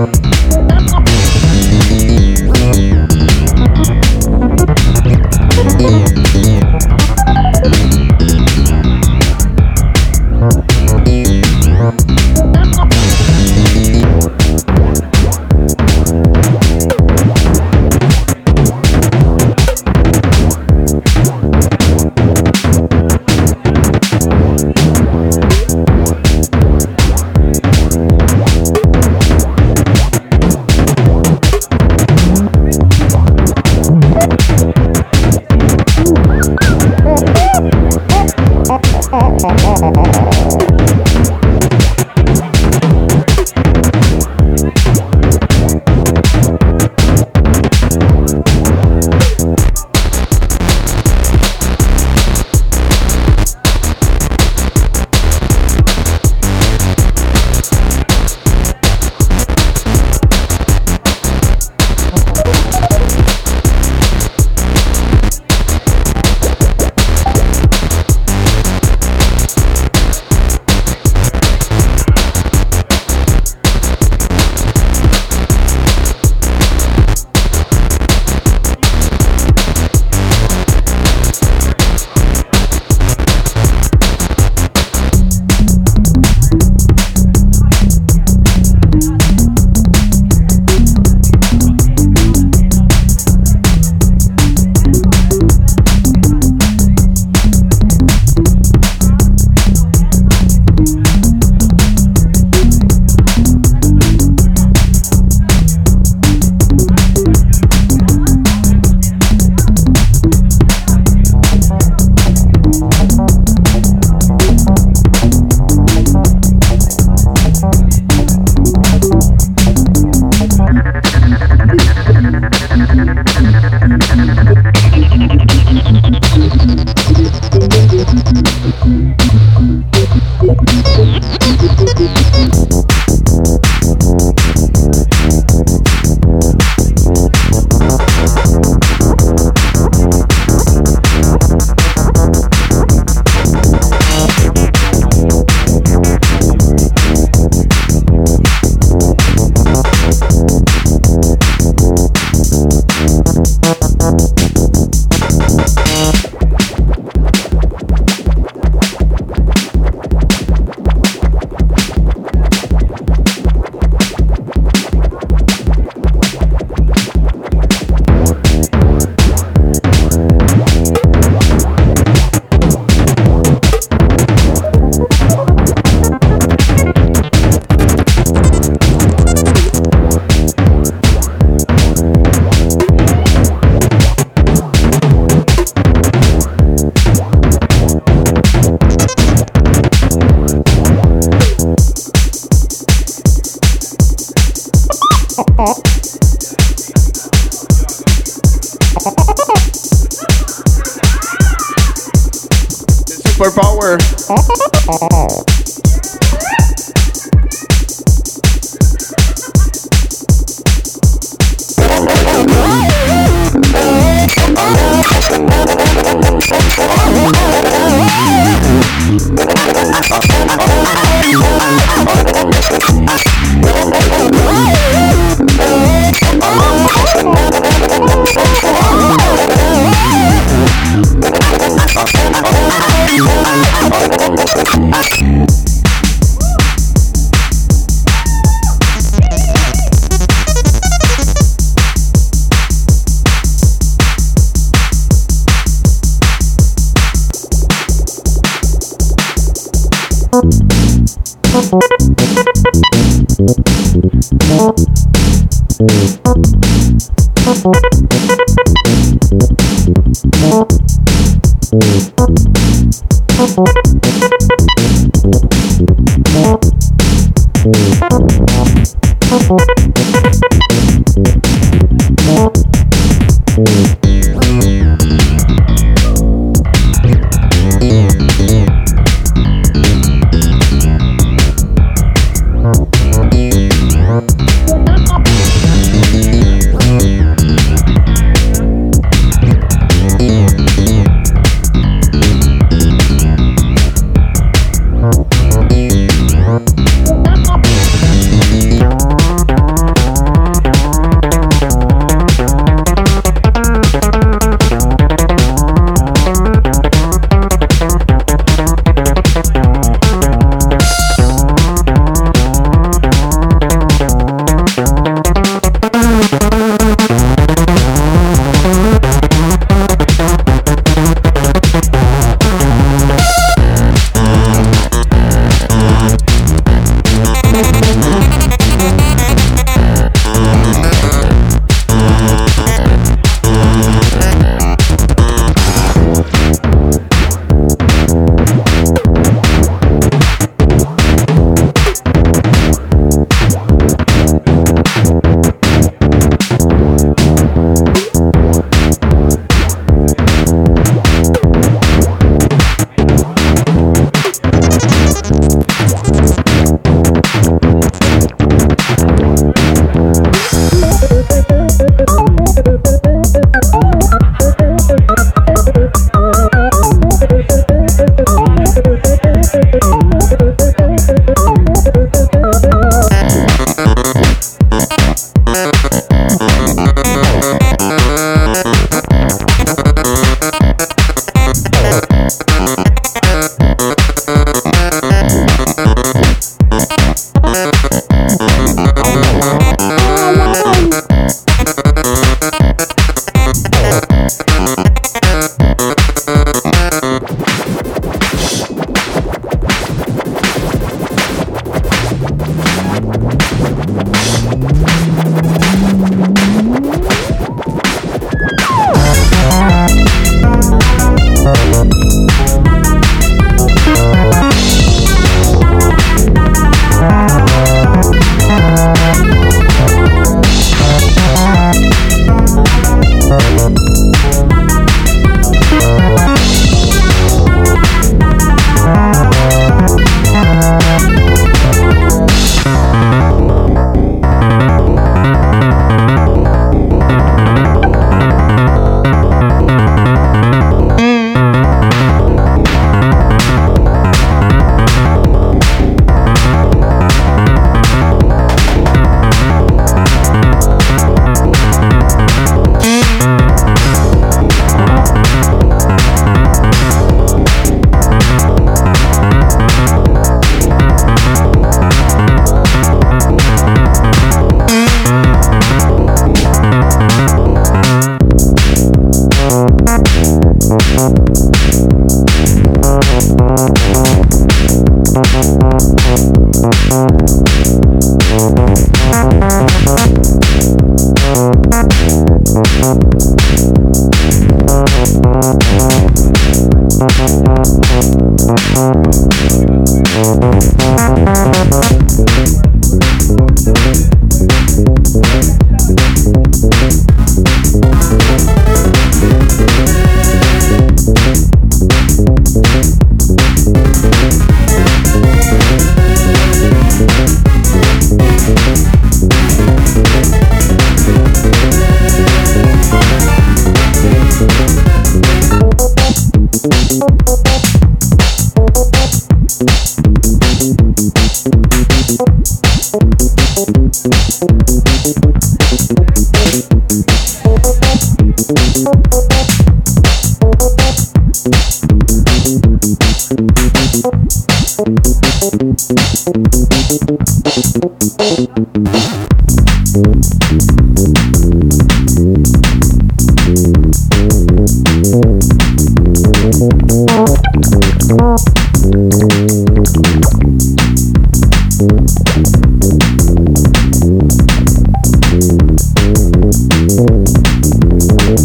Bye.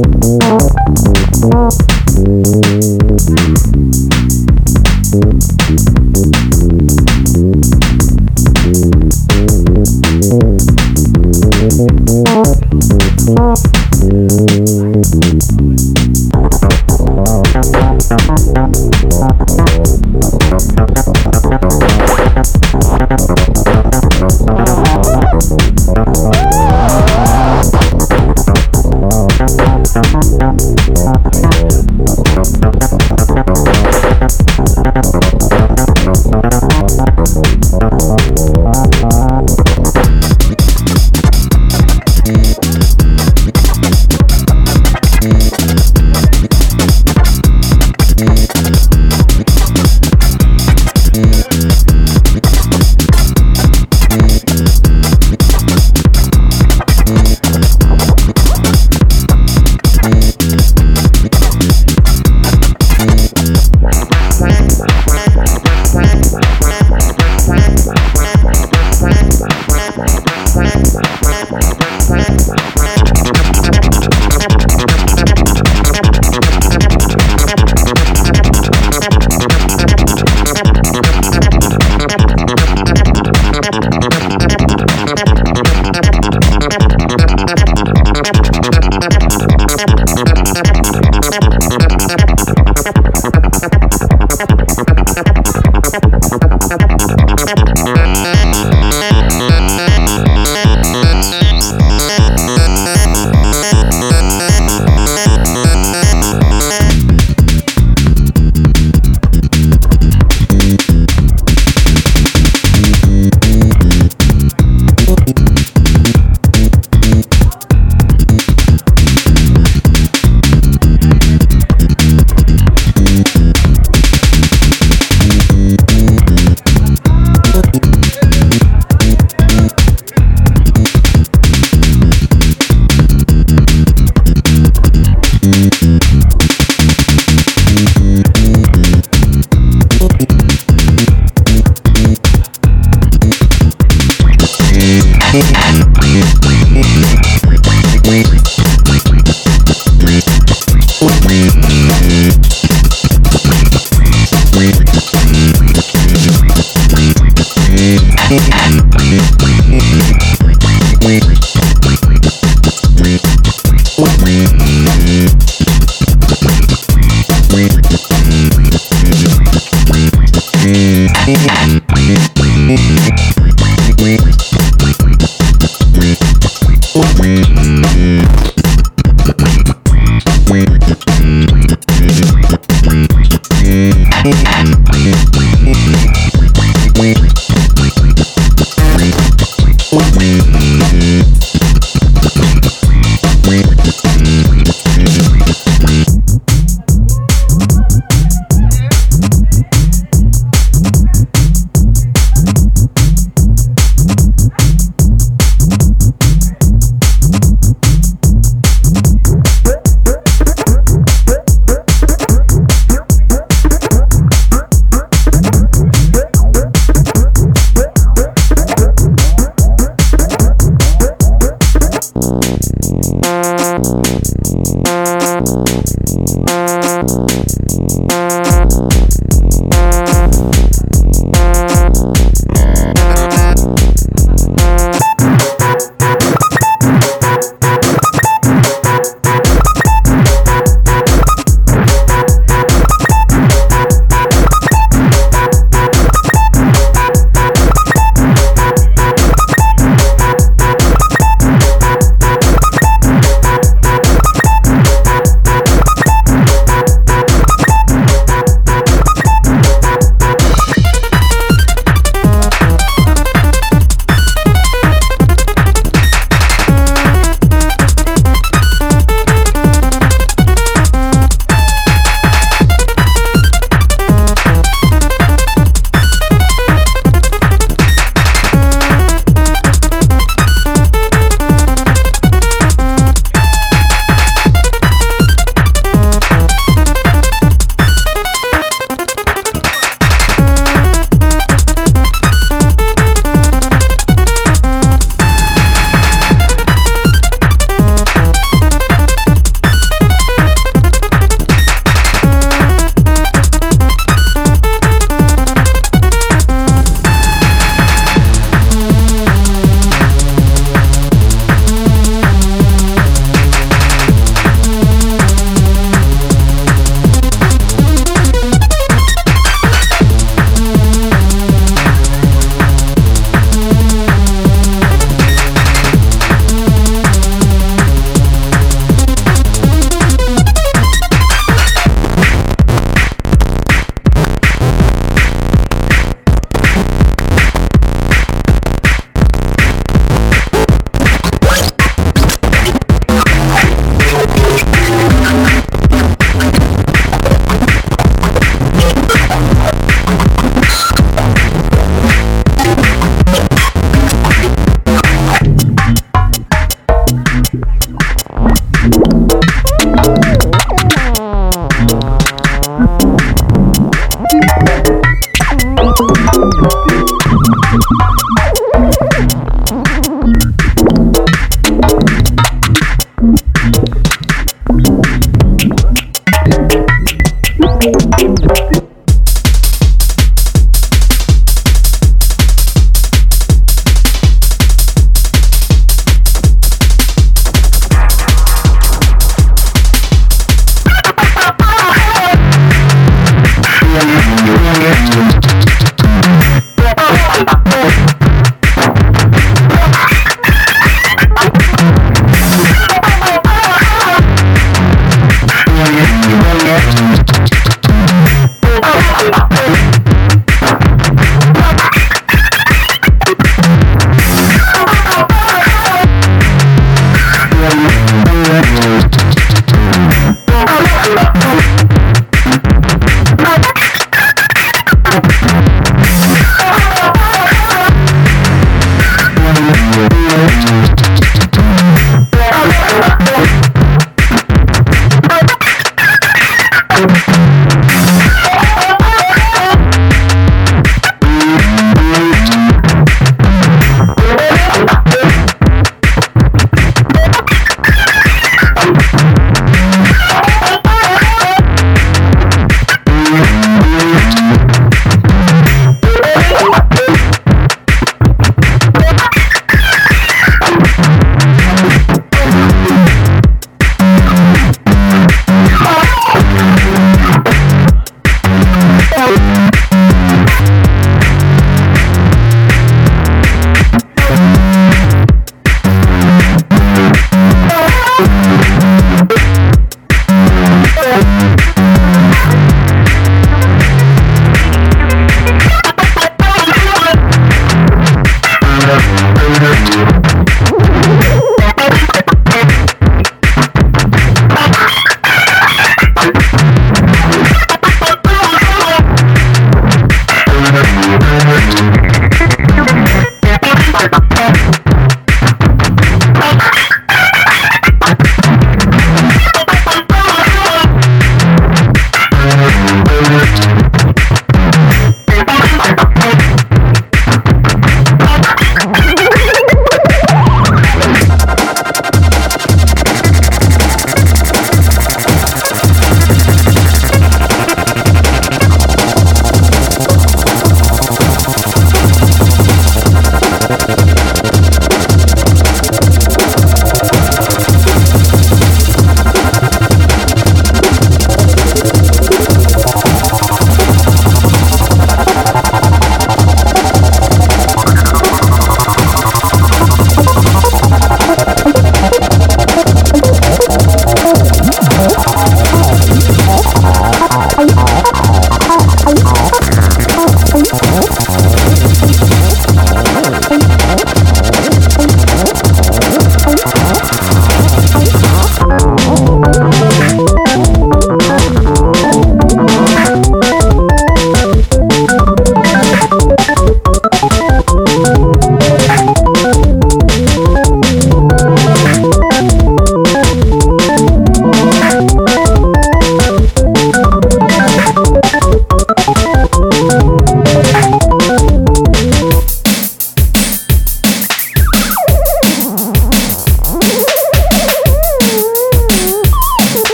Thank you.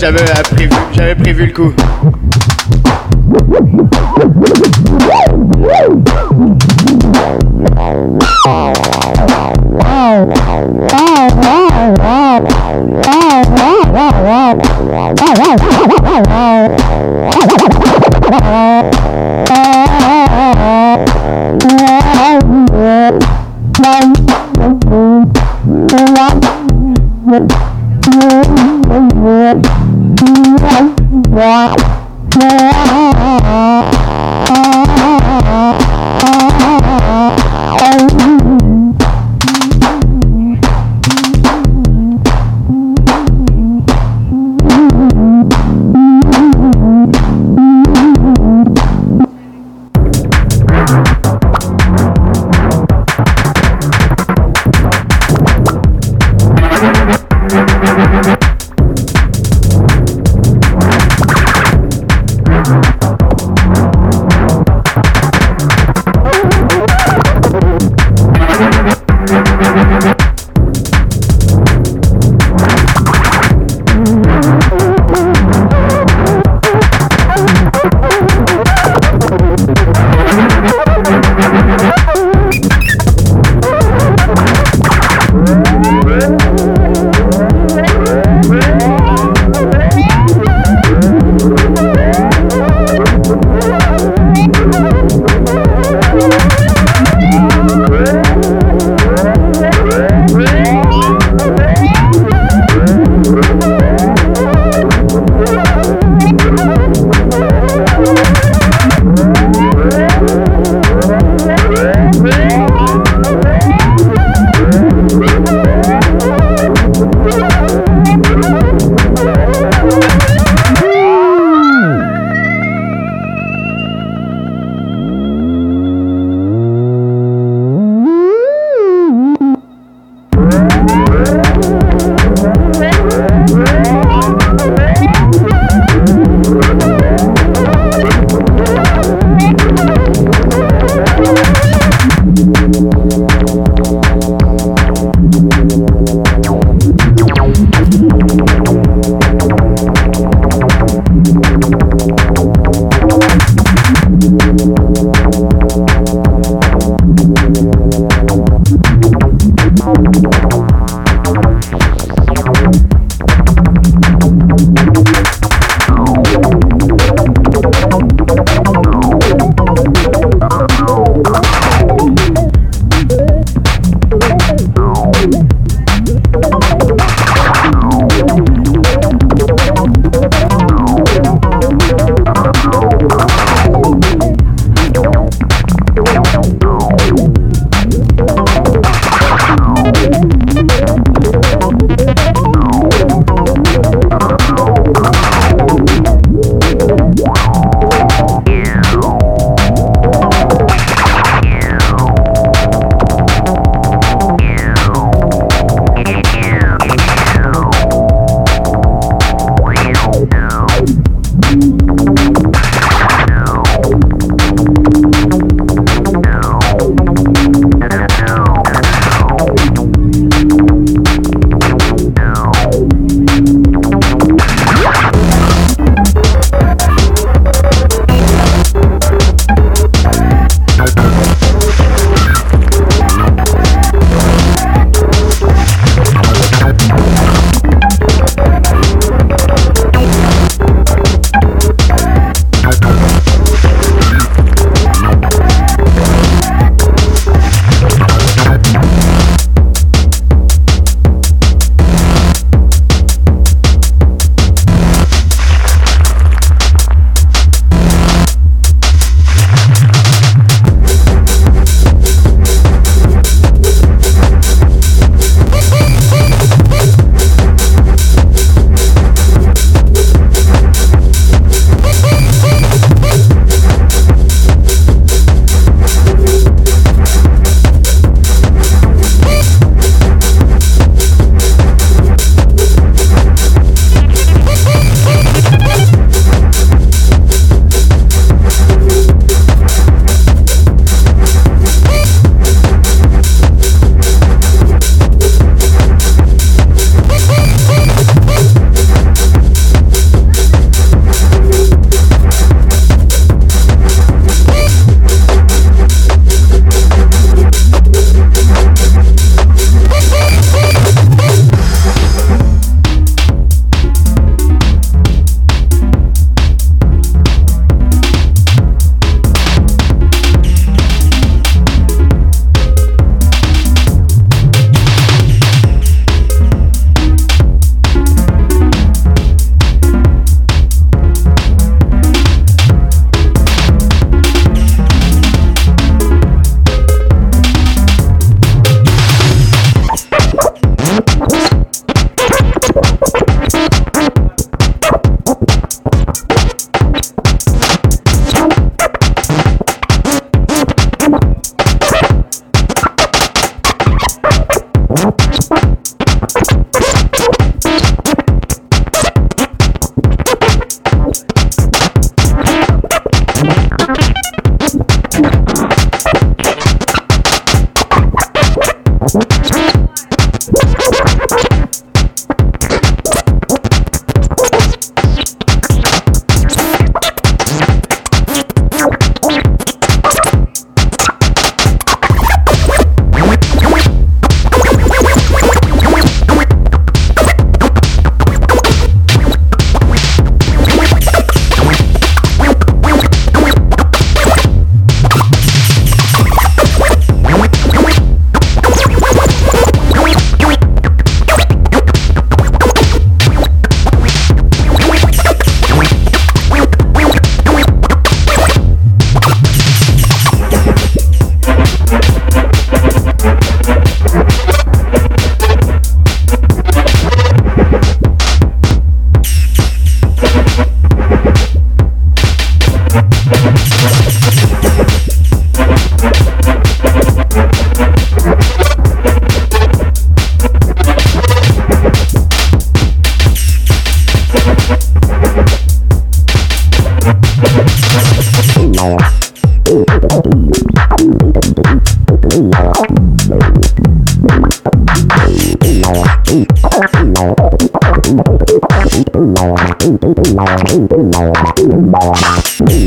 J'avais prévu, le coup.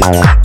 Bye.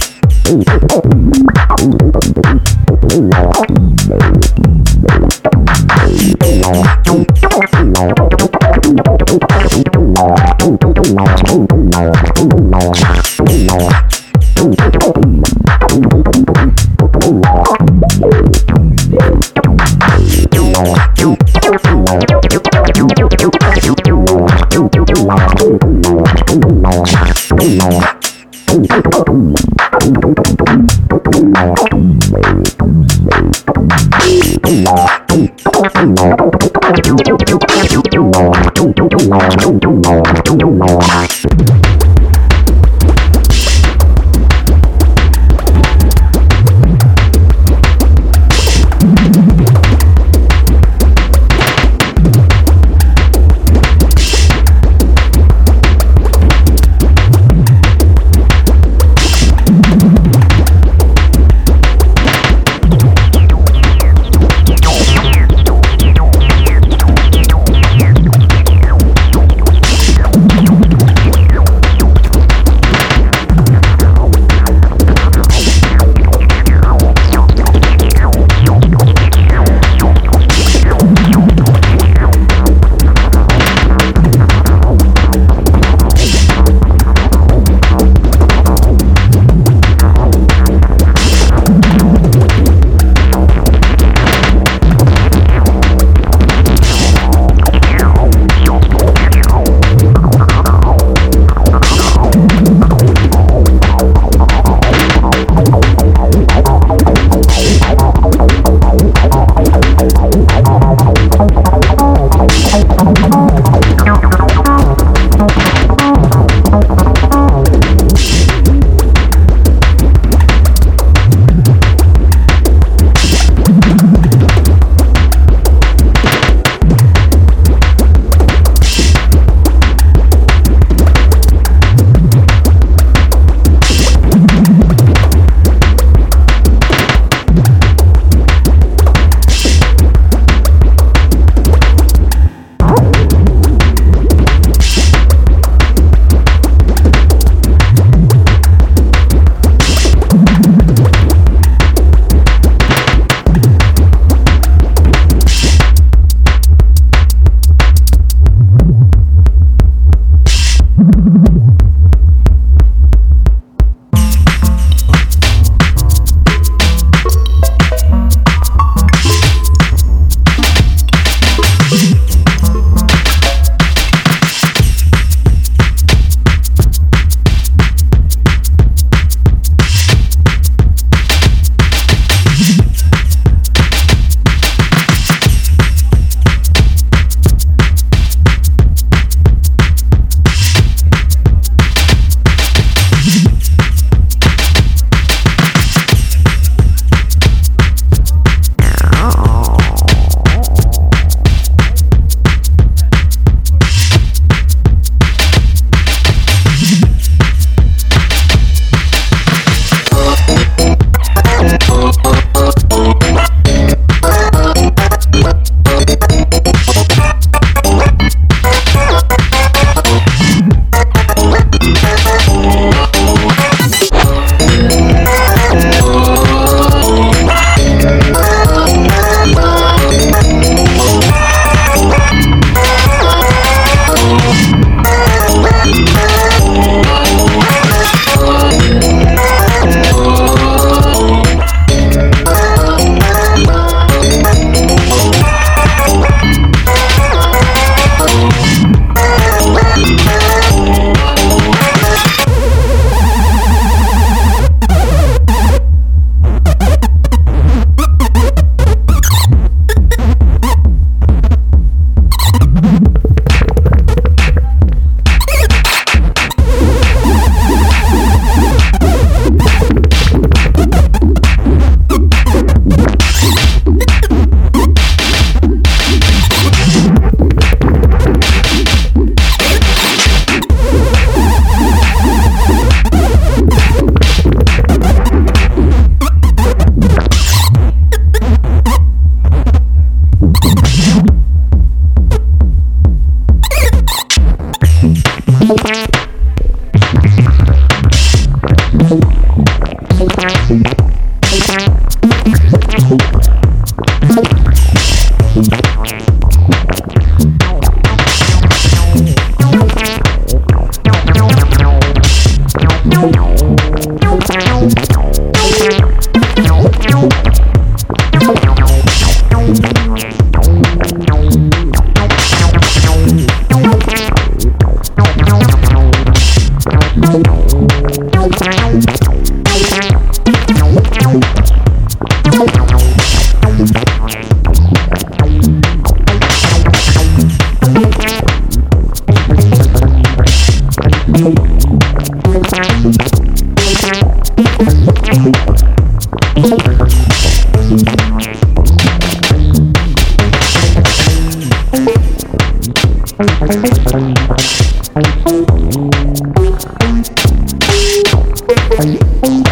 Thank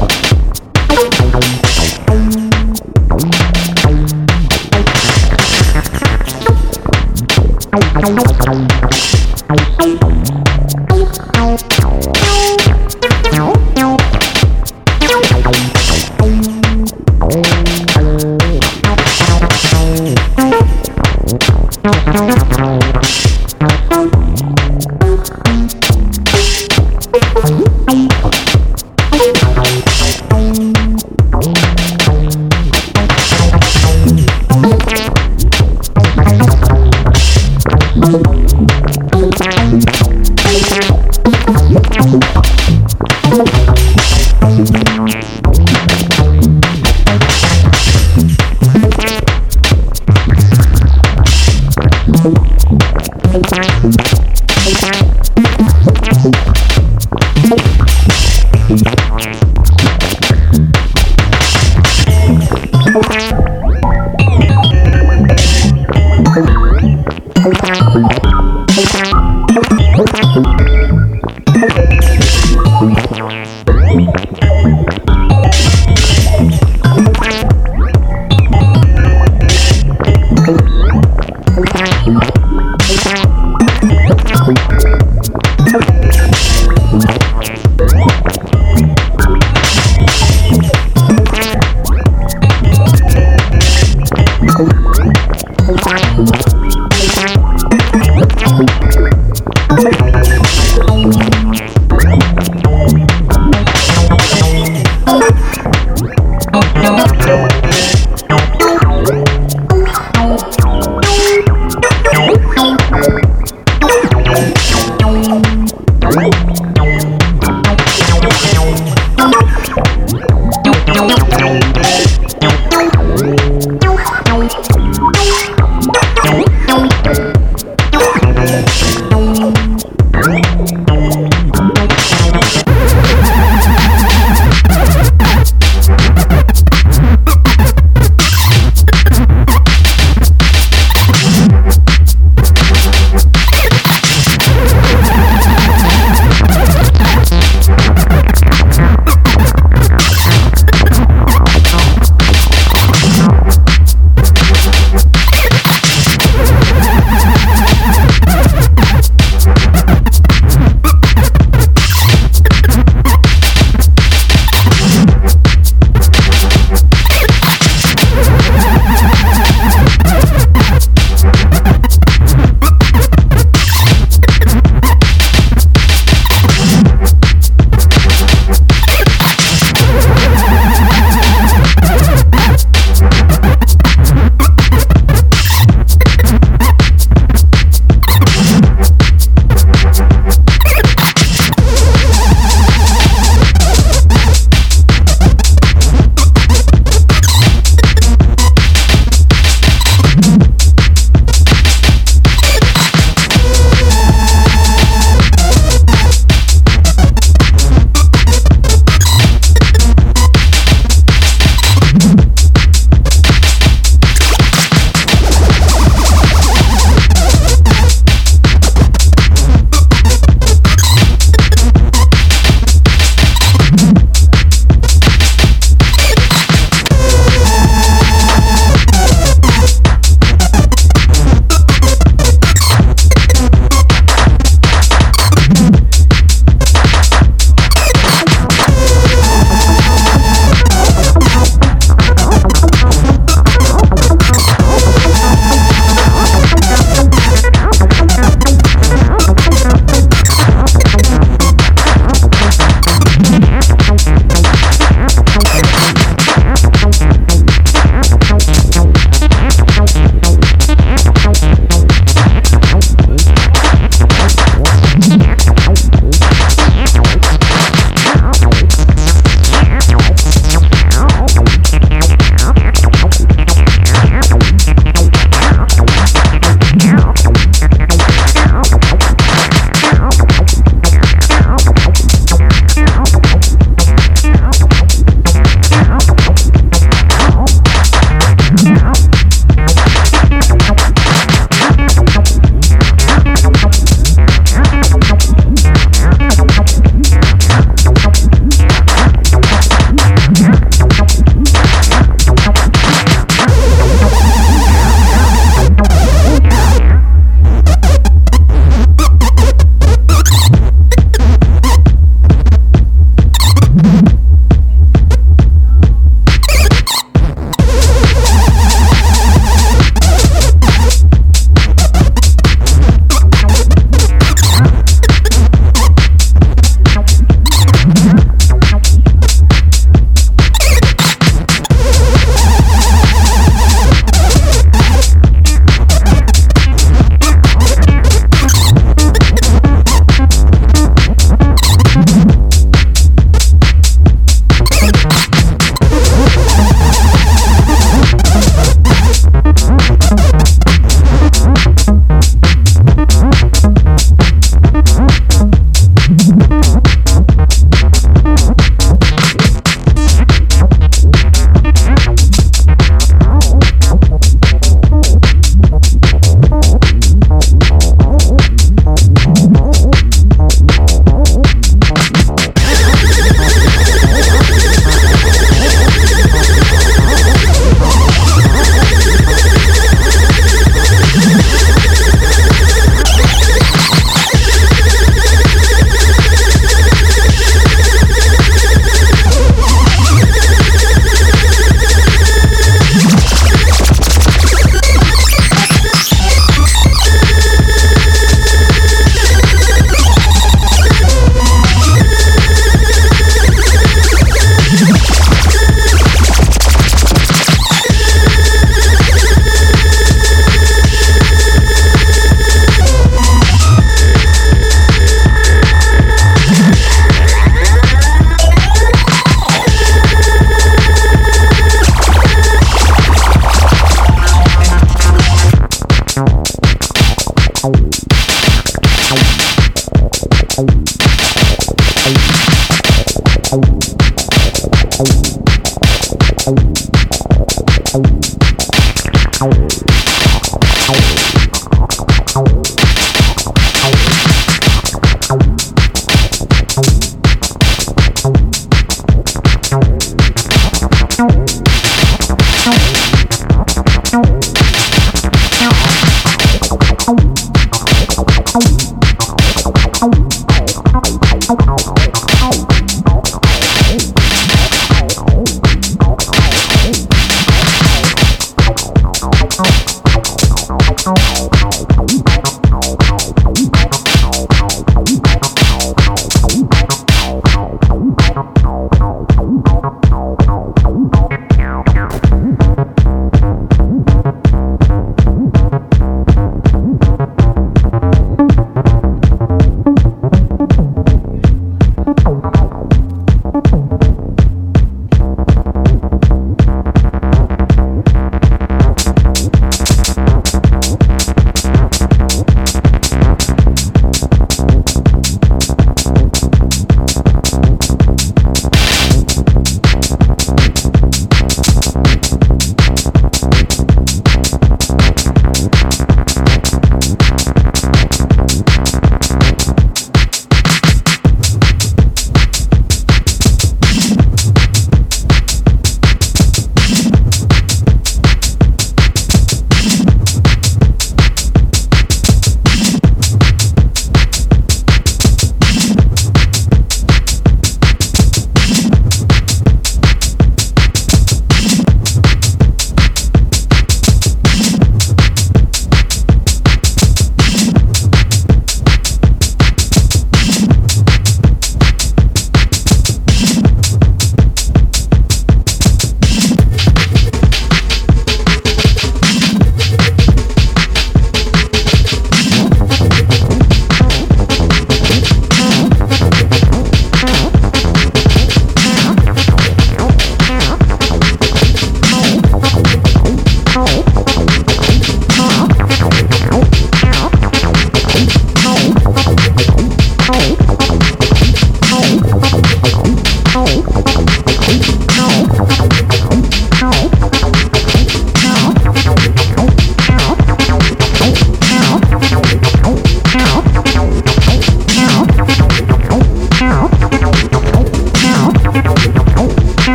you.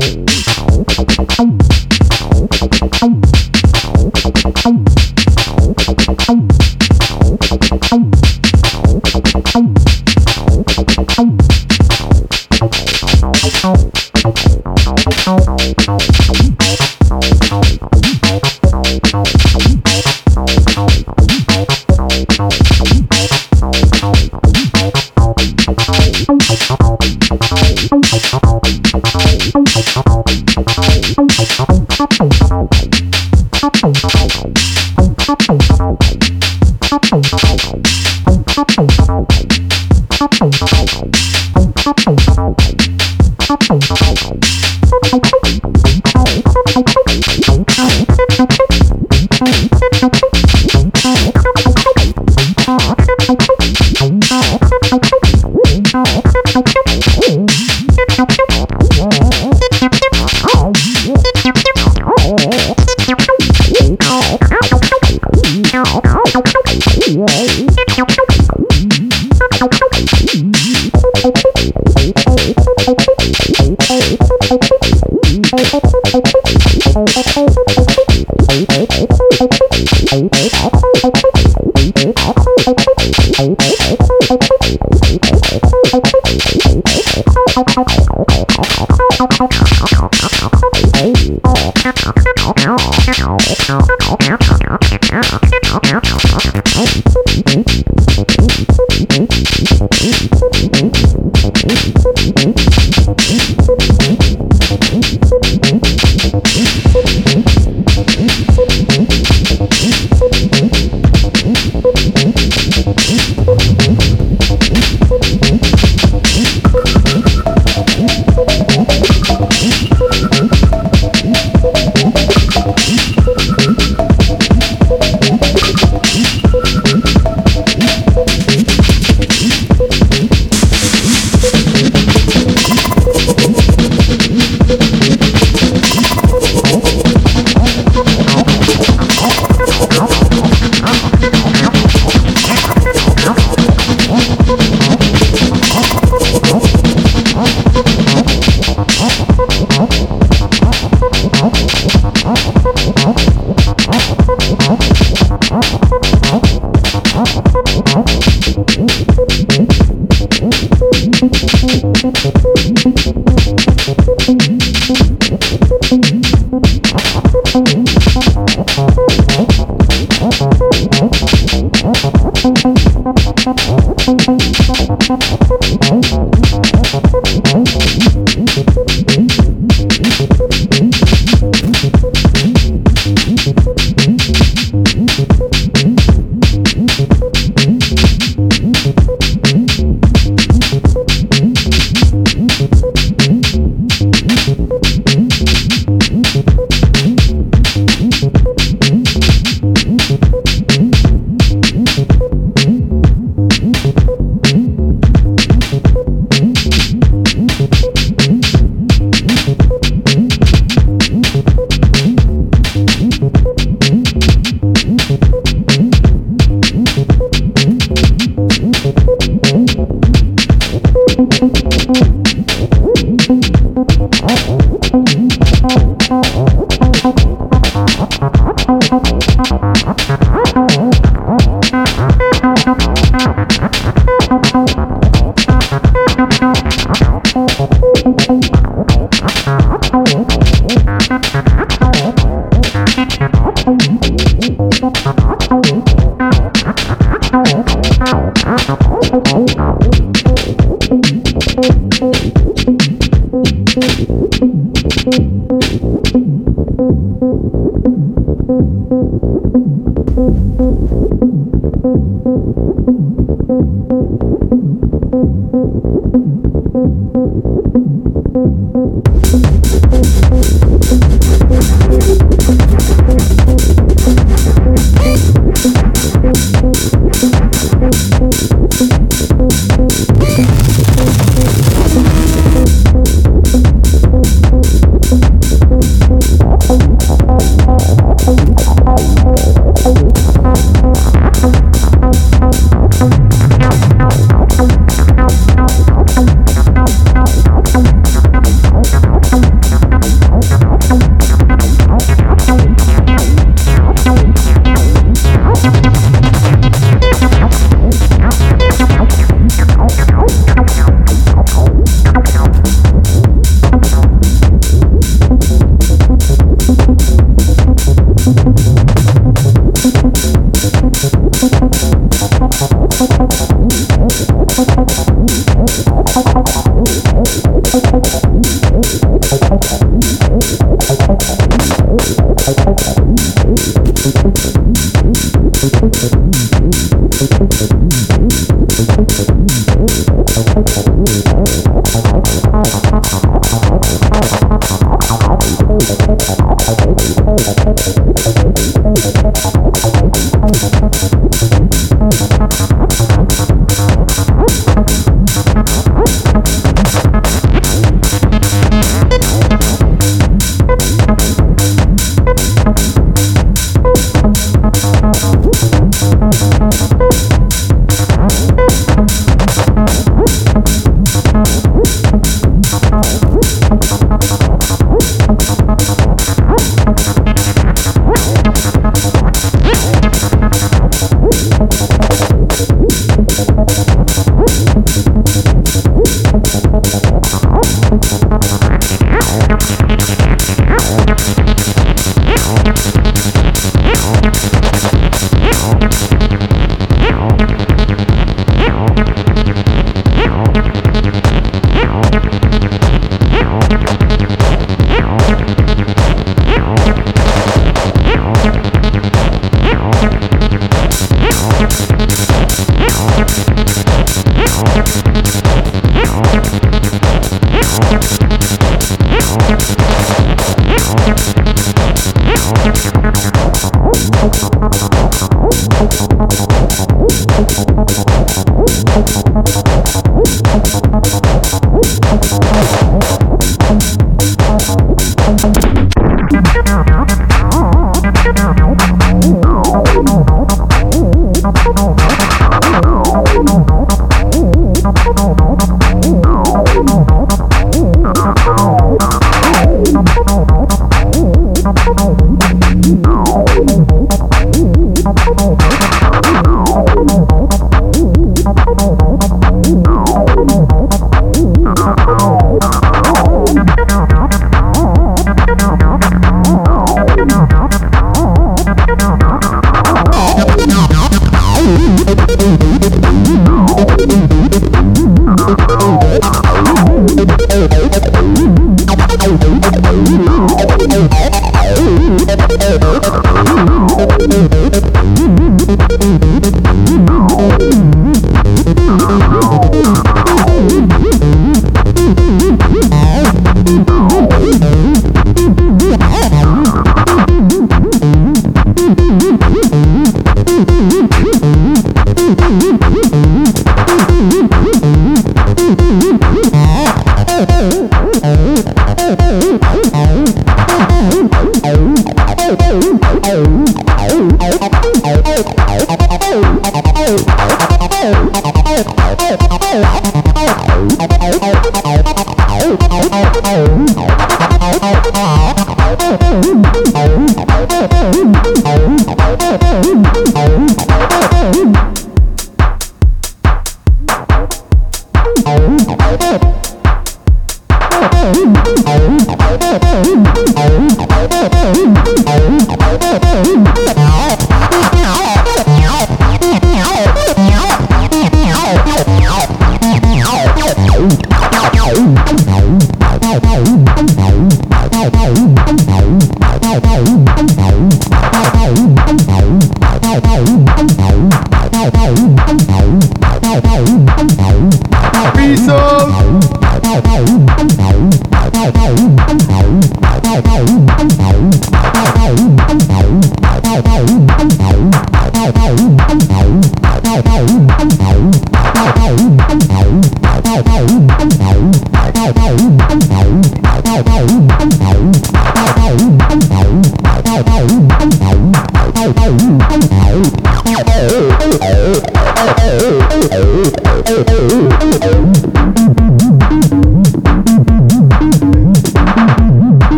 Thank you.